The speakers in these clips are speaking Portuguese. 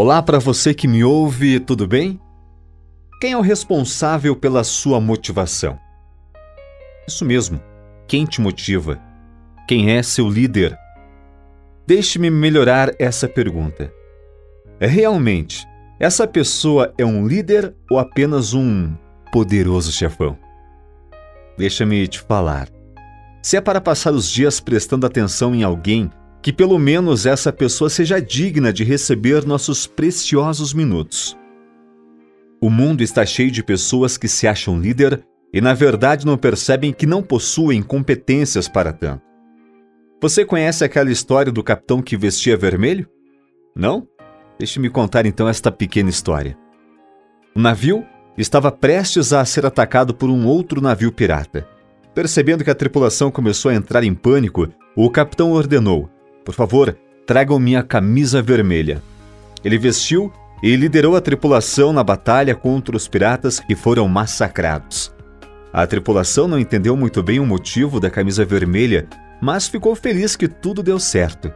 Olá para você que me ouve, tudo bem? Quem é o responsável pela sua motivação? Isso mesmo. Quem te motiva? Quem é seu líder? Deixe-me melhorar essa pergunta. É realmente, essa pessoa é um líder ou apenas um poderoso chefão? Deixa-me te falar. Se é para passar os dias prestando atenção em alguém, que pelo menos essa pessoa seja digna de receber nossos preciosos minutos. O mundo está cheio de pessoas que se acham líder e na verdade não percebem que não possuem competências para tanto. Você conhece aquela história do capitão que vestia vermelho? Não? Deixe-me contar então esta pequena história. O navio estava prestes a ser atacado por um outro navio pirata. Percebendo que a tripulação começou a entrar em pânico, o capitão ordenou: Por favor, tragam minha camisa vermelha. Ele vestiu e liderou a tripulação na batalha contra os piratas que foram massacrados. A tripulação não entendeu muito bem o motivo da camisa vermelha, mas ficou feliz que tudo deu certo.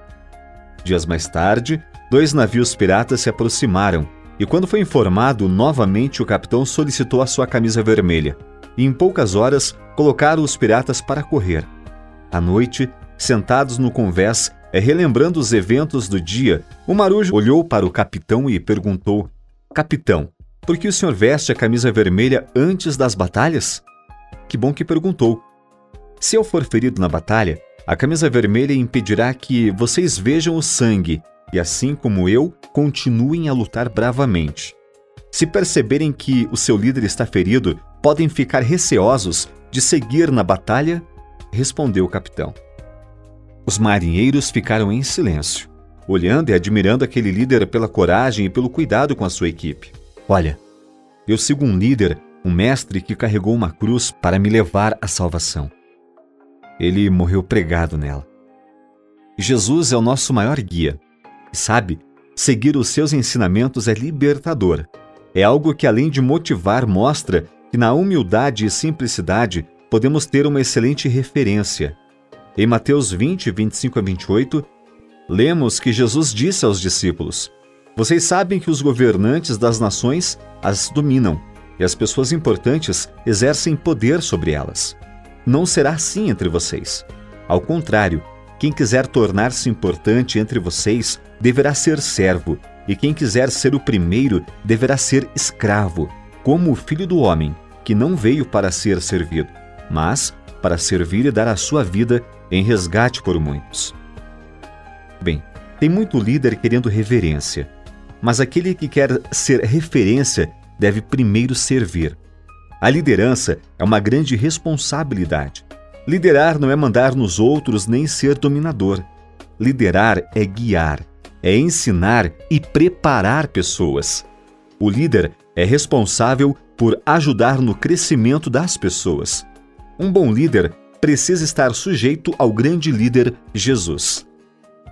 Dias mais tarde, dois navios piratas se aproximaram e, quando foi informado, novamente o capitão solicitou a sua camisa vermelha. E em poucas horas colocaram os piratas para correr. À noite, sentados no convés, relembrando os eventos do dia, o marujo olhou para o capitão e perguntou: Capitão, por que o senhor veste a camisa vermelha antes das batalhas? Que bom que perguntou. Se eu for ferido na batalha, a camisa vermelha impedirá que vocês vejam o sangue e, assim como eu, continuem a lutar bravamente. Se perceberem que o seu líder está ferido, podem ficar receosos de seguir na batalha? Respondeu o capitão. Os marinheiros ficaram em silêncio, olhando e admirando aquele líder pela coragem e pelo cuidado com a sua equipe. Olha, eu sigo um líder um mestre que carregou uma cruz para me levar à salvação. Ele morreu pregado nela. Jesus é o nosso maior guia. E sabe, seguir os seus ensinamentos é libertador. É algo que, além de motivar, mostra que na humildade e simplicidade podemos ter uma excelente referência. Em Mateus 20, 25 a 28, lemos que Jesus disse aos discípulos: Vocês sabem que os governantes das nações as dominam e as pessoas importantes exercem poder sobre elas. Não será assim entre vocês. Ao contrário, quem quiser tornar-se importante entre vocês deverá ser servo, e quem quiser ser o primeiro deverá ser escravo, como o filho do homem, que não veio para ser servido, mas para servir e dar a sua vida em resgate por muitos. Bem, tem muito líder querendo reverência, mas aquele que quer ser referência deve primeiro servir. A liderança é uma grande responsabilidade. Liderar não é mandar nos outros nem ser dominador. Liderar é guiar, é ensinar e preparar pessoas. O líder é responsável por ajudar no crescimento das pessoas. Um bom líder precisa estar sujeito ao grande líder Jesus.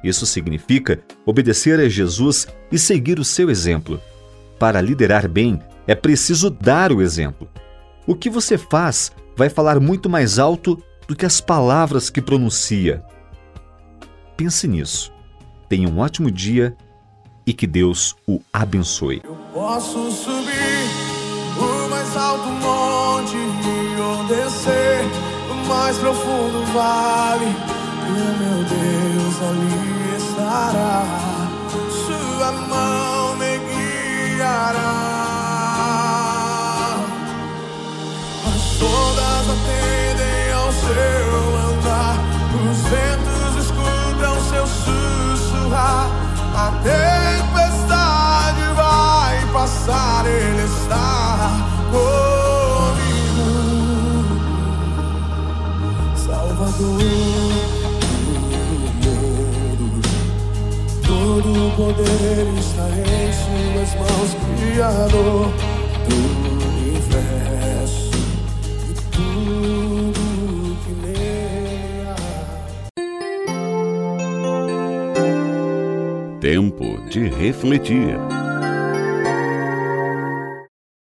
Isso significa obedecer a Jesus e seguir o seu exemplo. Para liderar bem, é preciso dar o exemplo. O que você faz vai falar muito mais alto do que as palavras que pronuncia. Pense nisso. Tenha um ótimo dia e que Deus o abençoe. Eu posso subir o mais alto monte ou descer mais profundo vale e meu Deus ali estará. Poder está em suas mãos. Criador do universo e tudo que nele há. Tempo de refletir.